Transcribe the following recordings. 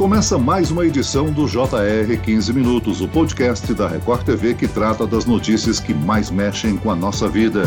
Começa mais uma edição do JR 15 Minutos, o podcast da Record TV que trata das notícias que mais mexem com a nossa vida.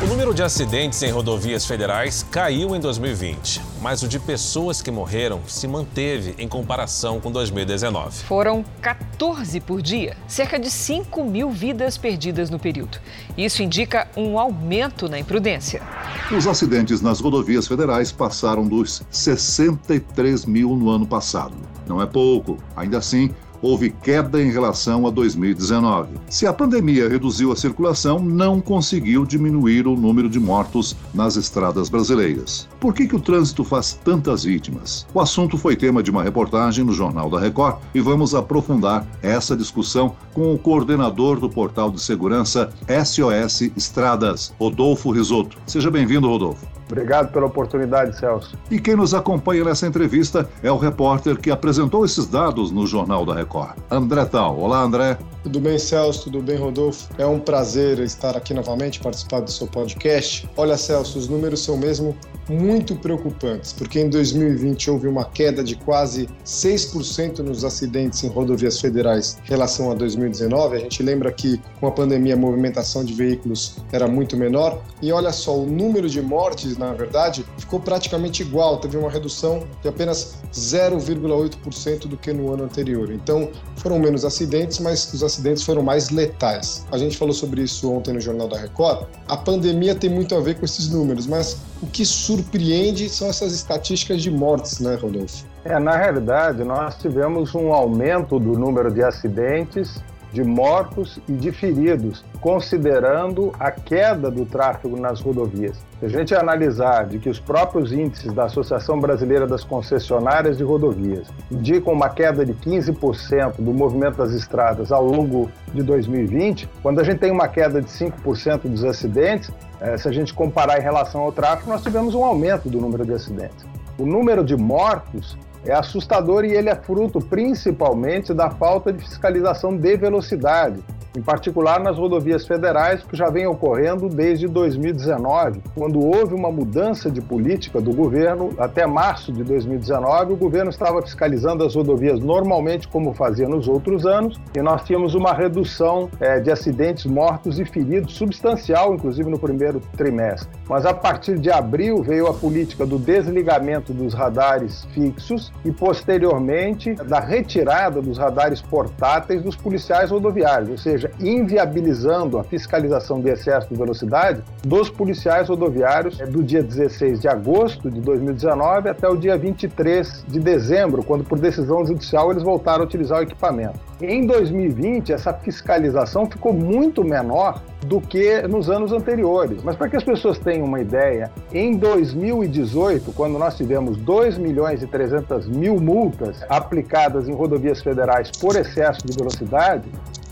O número de acidentes em rodovias federais caiu em 2020, mas o de pessoas que morreram se manteve em comparação com 2019. Foram 14 por dia, cerca de 5 mil vidas perdidas no período. Isso indica um aumento na imprudência. Os acidentes nas rodovias federais passaram dos 63 mil no ano passado. Não é pouco. Ainda assim, houve queda em relação a 2019. Se a pandemia reduziu a circulação, não conseguiu diminuir o número de mortos nas estradas brasileiras. Por que, que o trânsito faz tantas vítimas? O assunto foi tema de uma reportagem no Jornal da Record e vamos aprofundar essa discussão com o coordenador do portal de segurança SOS Estradas, Rodolfo Risotto. Seja bem-vindo, Rodolfo. Obrigado pela oportunidade, Celso. E quem nos acompanha nessa entrevista é o repórter que apresentou esses dados no Jornal da Record, André Tal. Olá, André. Tudo bem, Celso? Tudo bem, Rodolfo? É um prazer estar aqui novamente, participar do seu podcast. Olha, Celso, os números são mesmo muito preocupantes, porque em 2020 houve uma queda de quase 6% nos acidentes em rodovias federais em relação a 2019. A gente lembra que com a pandemia a movimentação de veículos era muito menor. E olha só, o número de mortes, na verdade, ficou praticamente igual, teve uma redução de apenas 0,8% do que no ano anterior. Então, foram menos acidentes, mas os acidentes foram mais letais. A gente falou sobre isso ontem no Jornal da Record. A pandemia tem muito a ver com esses números, mas o que surpreende são essas estatísticas de mortes, né, Rodolfo? É, na realidade, nós tivemos um aumento do número de acidentes de mortos e de feridos, considerando a queda do tráfego nas rodovias. Se a gente analisar de que os próprios índices da Associação Brasileira das Concessionárias de Rodovias indicam uma queda de 15% do movimento das estradas ao longo de 2020, quando a gente tem uma queda de 5% dos acidentes, eh, se a gente comparar em relação ao tráfego, nós tivemos um aumento do número de acidentes. O número de mortos é assustador e ele é fruto principalmente da falta de fiscalização de velocidade em particular nas rodovias federais, que já vem ocorrendo desde 2019, quando houve uma mudança de política do governo. Até março de 2019, o governo estava fiscalizando as rodovias normalmente, como fazia nos outros anos, e nós tínhamos uma redução é, de acidentes mortos e feridos substancial, inclusive no primeiro trimestre. Mas a partir de abril veio a política do desligamento dos radares fixos e, posteriormente, da retirada dos radares portáteis dos policiais rodoviários, ou seja, seja, inviabilizando a fiscalização de excesso de velocidade dos policiais rodoviários do dia 16 de agosto de 2019 até o dia 23 de dezembro, quando por decisão judicial eles voltaram a utilizar o equipamento. Em 2020, essa fiscalização ficou muito menor do que nos anos anteriores. Mas para que as pessoas tenham uma ideia, em 2018, quando nós tivemos 2 milhões e 300 mil multas aplicadas em rodovias federais por excesso de velocidade,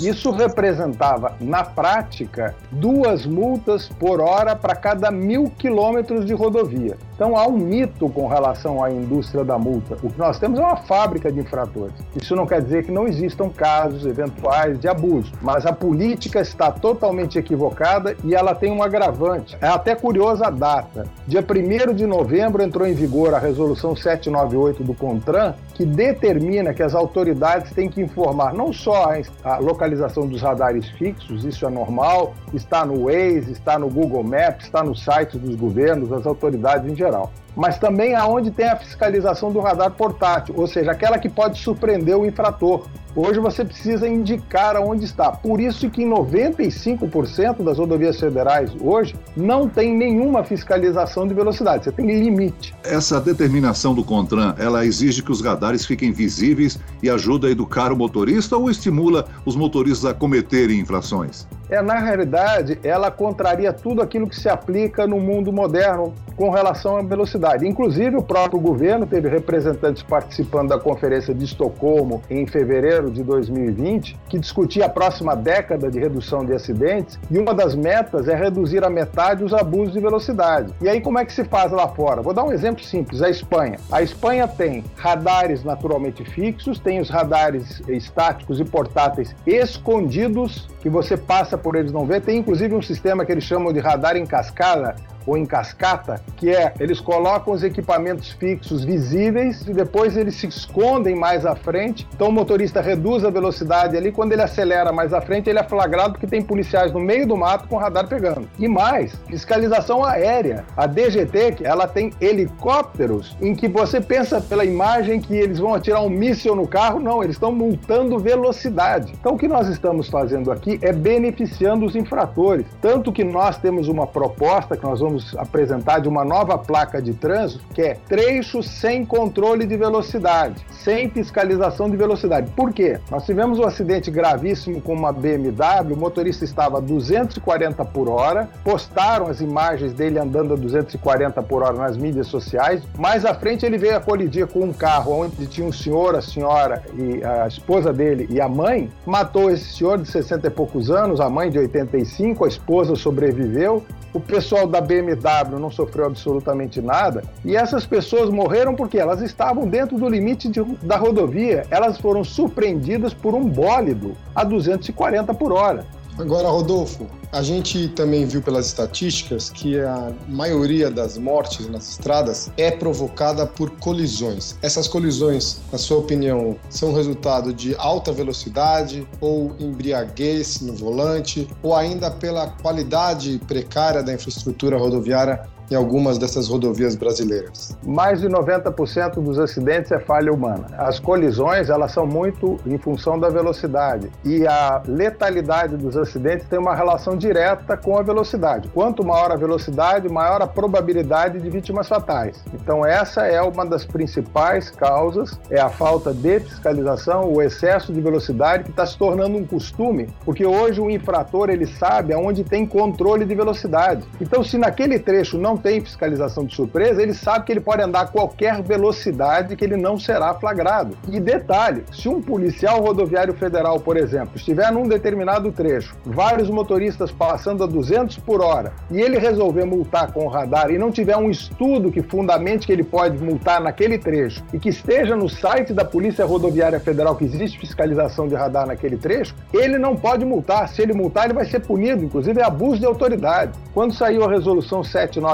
isso representava, na prática, duas multas por hora para cada mil quilômetros de rodovia. Então há um mito com relação à indústria da multa. O que nós temos é uma fábrica de infratores. Isso não quer dizer que não existam casos eventuais de abuso, mas a política está totalmente equivocada e ela tem um agravante. É até curiosa a data. Dia 1 de novembro entrou em vigor a resolução 798 do CONTRAN, que determina que as autoridades têm que informar não só a localização dos radares fixos, isso é normal, está no Waze, está no Google Maps, está nos sites dos governos, das autoridades em geral geral. Mas também aonde tem a fiscalização do radar portátil, ou seja, aquela que pode surpreender o infrator. Hoje você precisa indicar aonde está. Por isso que 95% das rodovias federais hoje não tem nenhuma fiscalização de velocidade, você tem limite. Essa determinação do CONTRAN, ela exige que os radares fiquem visíveis e ajuda a educar o motorista ou estimula os motoristas a cometerem infrações? É, na realidade, ela contraria tudo aquilo que se aplica no mundo moderno com relação à velocidade. Inclusive, o próprio governo teve representantes participando da Conferência de Estocolmo em fevereiro de 2020, que discutia a próxima década de redução de acidentes, e uma das metas é reduzir a metade os abusos de velocidade. E aí, como é que se faz lá fora? Vou dar um exemplo simples: a Espanha. A Espanha tem radares naturalmente fixos, tem os radares estáticos e portáteis escondidos que você passa por eles não vê. Tem inclusive um sistema que eles chamam de radar em cascada, ou em cascata, que é eles colocam os equipamentos fixos visíveis e depois eles se escondem mais à frente. Então o motorista reduz a velocidade ali, quando ele acelera mais à frente, ele é flagrado porque tem policiais no meio do mato com radar pegando. E mais, fiscalização aérea. A DGT, ela tem helicópteros em que você pensa pela imagem que eles vão atirar um míssil no carro, não, eles estão multando velocidade. Então o que nós estamos fazendo aqui é beneficiando os infratores. Tanto que nós temos uma proposta que nós vamos apresentar de uma nova placa de trânsito, que é trecho sem controle de velocidade, sem fiscalização de velocidade. Por quê? Nós tivemos um acidente gravíssimo com uma BMW, o motorista estava a 240 por hora, postaram as imagens dele andando a 240 por hora nas mídias sociais. Mais à frente ele veio a colidir com um carro onde tinha um senhor, a senhora e a esposa dele e a mãe, matou esse senhor de 60 e poucos anos, a mãe de 85, a esposa sobreviveu o pessoal da BMW não sofreu absolutamente nada e essas pessoas morreram porque elas estavam dentro do limite de, da rodovia. Elas foram surpreendidas por um bólido a 240 por hora. Agora, Rodolfo, a gente também viu pelas estatísticas que a maioria das mortes nas estradas é provocada por colisões. Essas colisões, na sua opinião, são resultado de alta velocidade ou embriaguez no volante ou ainda pela qualidade precária da infraestrutura rodoviária em algumas dessas rodovias brasileiras. Mais de 90% dos acidentes é falha humana. As colisões, elas são muito em função da velocidade e a letalidade dos acidentes tem uma relação direta com a velocidade. Quanto maior a velocidade, maior a probabilidade de vítimas fatais. Então essa é uma das principais causas, é a falta de fiscalização, o excesso de velocidade que está se tornando um costume, porque hoje o infrator ele sabe aonde tem controle de velocidade. Então se naquele trecho não tem fiscalização de surpresa, ele sabe que ele pode andar a qualquer velocidade que ele não será flagrado. E detalhe, se um policial rodoviário federal, por exemplo, estiver num determinado trecho, vários motoristas passando a 200 por hora, e ele resolver multar com o radar e não tiver um estudo que fundamente que ele pode multar naquele trecho e que esteja no site da Polícia Rodoviária Federal que existe fiscalização de radar naquele trecho, ele não pode multar. Se ele multar, ele vai ser punido, inclusive é abuso de autoridade. Quando saiu a resolução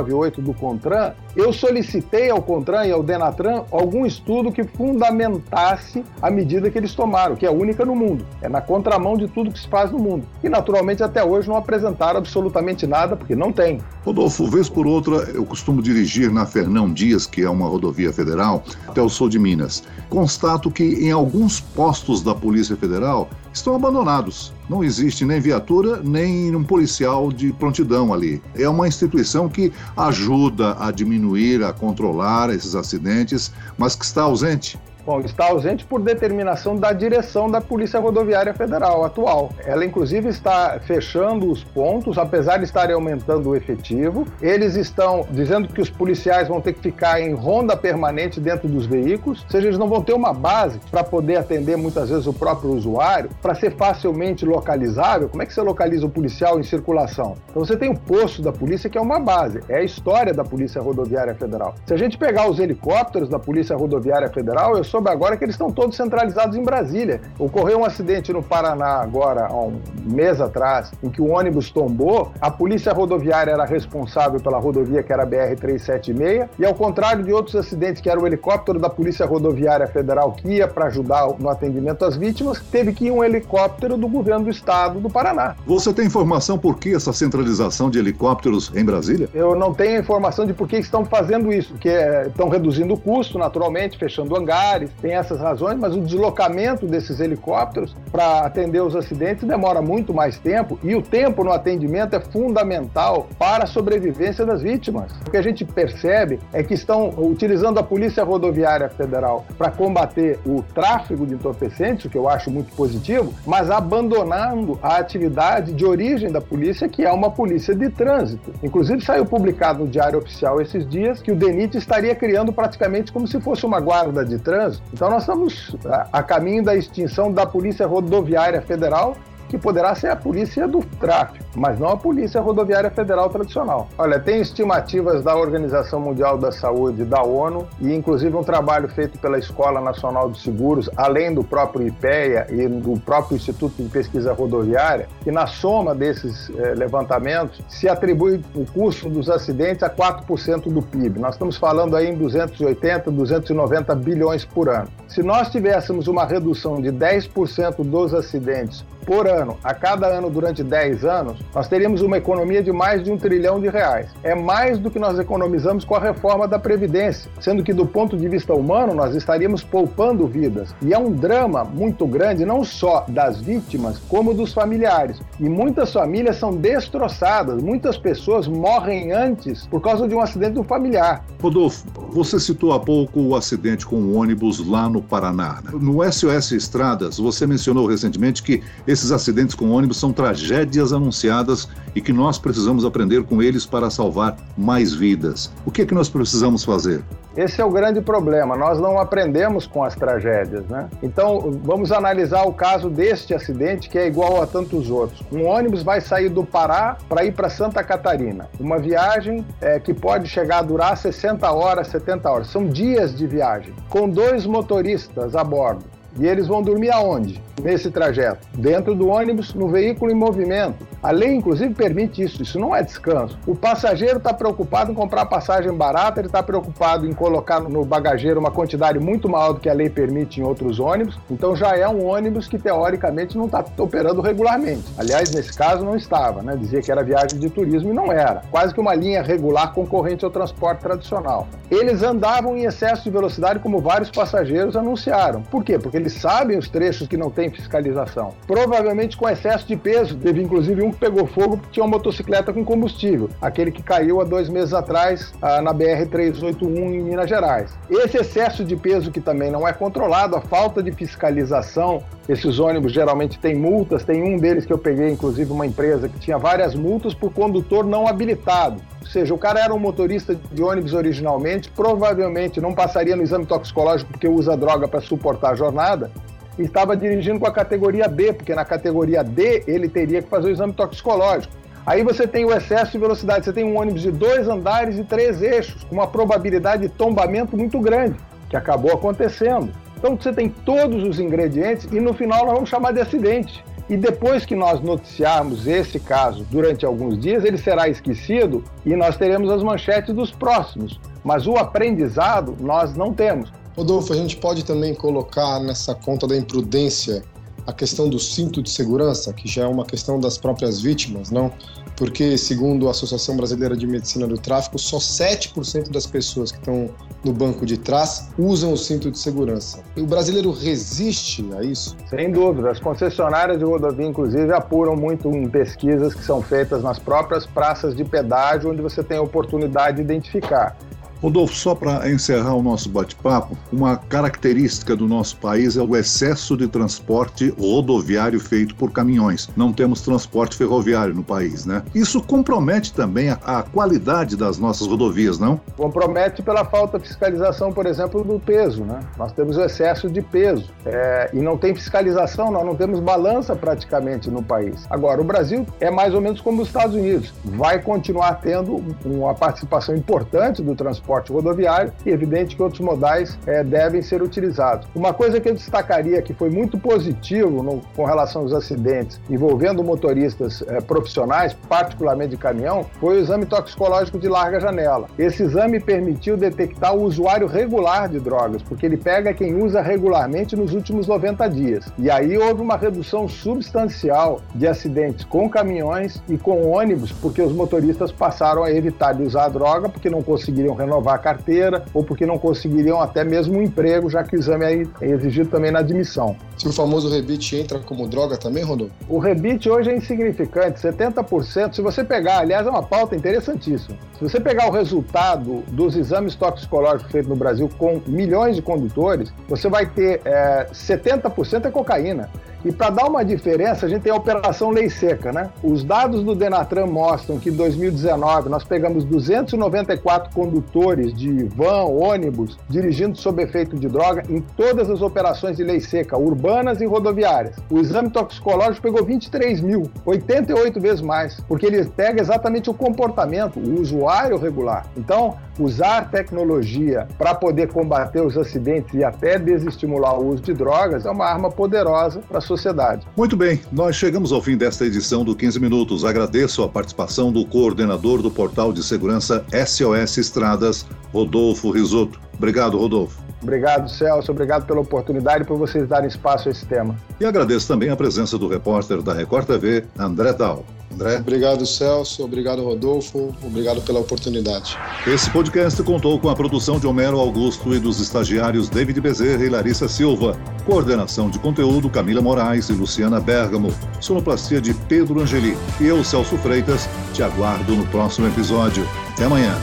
798 do CONTRAN, eu solicitei ao CONTRAN e ao DENATRAN algum estudo que fundamentasse a medida que eles tomaram, que é única no mundo. É na contramão de tudo que se faz no mundo. E, naturalmente, até hoje não apresentaram absolutamente nada, porque não tem. Rodolfo, vez por outra, eu costumo dirigir na Fernão Dias, que é uma rodovia federal, até o sul de Minas. Constato que em alguns postos da Polícia Federal estão abandonados. Não existe nem viatura, nem um policial de prontidão ali. É uma instituição que ajuda a diminuir, a controlar esses acidentes, mas que está ausente. Bom, está ausente por determinação da direção da Polícia Rodoviária Federal atual. Ela, inclusive, está fechando os pontos, apesar de estarem aumentando o efetivo. Eles estão dizendo que os policiais vão ter que ficar em ronda permanente dentro dos veículos, ou seja, eles não vão ter uma base para poder atender muitas vezes o próprio usuário, para ser facilmente localizável. Como é que você localiza o policial em circulação? Então, você tem o posto da polícia, que é uma base, é a história da Polícia Rodoviária Federal. Se a gente pegar os helicópteros da Polícia Rodoviária Federal, eu sou soube agora que eles estão todos centralizados em Brasília. Ocorreu um acidente no Paraná agora, há um mês atrás, em que o ônibus tombou. A polícia rodoviária era responsável pela rodovia que era a BR-376 e ao contrário de outros acidentes que era o helicóptero da Polícia Rodoviária Federal que ia para ajudar no atendimento às vítimas, teve que ir um helicóptero do governo do estado do Paraná. Você tem informação por que essa centralização de helicópteros em Brasília? Eu não tenho informação de por que estão fazendo isso, que é, estão reduzindo o custo, naturalmente, fechando hangares, tem essas razões, mas o deslocamento desses helicópteros para atender os acidentes demora muito mais tempo e o tempo no atendimento é fundamental para a sobrevivência das vítimas. O que a gente percebe é que estão utilizando a Polícia Rodoviária Federal para combater o tráfego de entorpecentes, o que eu acho muito positivo, mas abandonando a atividade de origem da polícia, que é uma polícia de trânsito. Inclusive saiu publicado no Diário Oficial esses dias que o DENIT estaria criando praticamente como se fosse uma guarda de trânsito então nós estamos a, a caminho da extinção da Polícia Rodoviária Federal que poderá ser a polícia do tráfico, mas não a Polícia Rodoviária Federal tradicional. Olha, tem estimativas da Organização Mundial da Saúde, da ONU, e inclusive um trabalho feito pela Escola Nacional de Seguros, além do próprio IPEA e do próprio Instituto de Pesquisa Rodoviária, que na soma desses eh, levantamentos se atribui o custo dos acidentes a 4% do PIB. Nós estamos falando aí em 280, 290 bilhões por ano. Se nós tivéssemos uma redução de 10% dos acidentes por ano, a cada ano durante 10 anos, nós teríamos uma economia de mais de um trilhão de reais. É mais do que nós economizamos com a reforma da Previdência, sendo que, do ponto de vista humano, nós estaríamos poupando vidas. E é um drama muito grande, não só das vítimas, como dos familiares. E muitas famílias são destroçadas, muitas pessoas morrem antes por causa de um acidente do familiar. Rodolfo, você citou há pouco o acidente com o ônibus lá no Paraná. No SOS Estradas, você mencionou recentemente que esses acidentes com ônibus são tragédias anunciadas e que nós precisamos aprender com eles para salvar mais vidas. O que é que nós precisamos fazer? Esse é o grande problema. Nós não aprendemos com as tragédias, né? Então, vamos analisar o caso deste acidente que é igual a tantos outros. Um ônibus vai sair do Pará para ir para Santa Catarina. Uma viagem é, que pode chegar a durar 60 horas, 70 horas. São dias de viagem, com dois motoristas a bordo. E eles vão dormir aonde? Nesse trajeto? Dentro do ônibus, no veículo em movimento. A lei, inclusive, permite isso. Isso não é descanso. O passageiro está preocupado em comprar passagem barata, ele está preocupado em colocar no bagageiro uma quantidade muito maior do que a lei permite em outros ônibus. Então já é um ônibus que, teoricamente, não está operando regularmente. Aliás, nesse caso, não estava. Né? Dizia que era viagem de turismo e não era. Quase que uma linha regular concorrente ao transporte tradicional. Eles andavam em excesso de velocidade, como vários passageiros anunciaram. Por quê? Porque eles sabem os trechos que não tem fiscalização. Provavelmente com excesso de peso. Teve inclusive um que pegou fogo porque tinha uma motocicleta com combustível. Aquele que caiu há dois meses atrás ah, na BR-381 em Minas Gerais. Esse excesso de peso que também não é controlado, a falta de fiscalização. Esses ônibus geralmente têm multas. Tem um deles que eu peguei, inclusive, uma empresa que tinha várias multas por condutor não habilitado. Ou seja, o cara era um motorista de ônibus originalmente, provavelmente não passaria no exame toxicológico porque usa droga para suportar a jornada, e estava dirigindo com a categoria B, porque na categoria D ele teria que fazer o exame toxicológico. Aí você tem o excesso de velocidade, você tem um ônibus de dois andares e três eixos, com uma probabilidade de tombamento muito grande, que acabou acontecendo. Então você tem todos os ingredientes e no final nós vamos chamar de acidente. E depois que nós noticiarmos esse caso durante alguns dias, ele será esquecido e nós teremos as manchetes dos próximos. Mas o aprendizado nós não temos. Rodolfo, a gente pode também colocar nessa conta da imprudência a questão do cinto de segurança, que já é uma questão das próprias vítimas, não? Porque, segundo a Associação Brasileira de Medicina do Tráfico, só 7% das pessoas que estão no banco de trás usam o cinto de segurança. E o brasileiro resiste a isso? Sem dúvida. As concessionárias de rodovia, inclusive, apuram muito em pesquisas que são feitas nas próprias praças de pedágio, onde você tem a oportunidade de identificar. Rodolfo, só para encerrar o nosso bate-papo, uma característica do nosso país é o excesso de transporte rodoviário feito por caminhões. Não temos transporte ferroviário no país, né? Isso compromete também a, a qualidade das nossas rodovias, não? Compromete pela falta de fiscalização, por exemplo, do peso, né? Nós temos o excesso de peso é, e não tem fiscalização, nós não temos balança praticamente no país. Agora, o Brasil é mais ou menos como os Estados Unidos, vai continuar tendo uma participação importante do transporte transporte rodoviário e evidente que outros modais é, devem ser utilizados. Uma coisa que eu destacaria que foi muito positivo no, com relação aos acidentes envolvendo motoristas é, profissionais, particularmente de caminhão, foi o exame toxicológico de larga janela. Esse exame permitiu detectar o usuário regular de drogas, porque ele pega quem usa regularmente nos últimos 90 dias. E aí houve uma redução substancial de acidentes com caminhões e com ônibus, porque os motoristas passaram a evitar de usar a droga porque não conseguiriam renovar renovar a carteira ou porque não conseguiriam até mesmo um emprego, já que o exame é exigido também na admissão. Se o famoso rebite entra como droga também, Rodolfo? O rebite hoje é insignificante, 70%. Se você pegar, aliás, é uma pauta interessantíssima. Se você pegar o resultado dos exames toxicológicos feitos no Brasil com milhões de condutores, você vai ter é, 70% é cocaína E para dar uma diferença, a gente tem a Operação Lei Seca, né? Os dados do Denatran mostram que em 2019 nós pegamos 294 condutores de van, ônibus, dirigindo sob efeito de droga em todas as operações de lei seca, urbanas e rodoviárias. O exame toxicológico pegou 23 mil, 88 vezes mais, porque ele pega exatamente o comportamento, o usuário regular. Então, usar tecnologia para poder combater os acidentes e até desestimular o uso de drogas é uma arma poderosa para a sociedade. Muito bem, nós chegamos ao fim desta edição do 15 Minutos. Agradeço a participação do coordenador do portal de segurança SOS Estradas, Rodolfo Risotto. Obrigado, Rodolfo. Obrigado, Celso. Obrigado pela oportunidade e por vocês darem espaço a esse tema. E agradeço também a presença do repórter da Record TV, André Dal. André. Obrigado, Celso. Obrigado, Rodolfo. Obrigado pela oportunidade. Esse podcast contou com a produção de Homero Augusto e dos estagiários David Bezerra e Larissa Silva. Coordenação de conteúdo Camila Moraes e Luciana Bergamo. Sonoplastia de Pedro Angeli. E eu, Celso Freitas, te aguardo no próximo episódio. Até amanhã.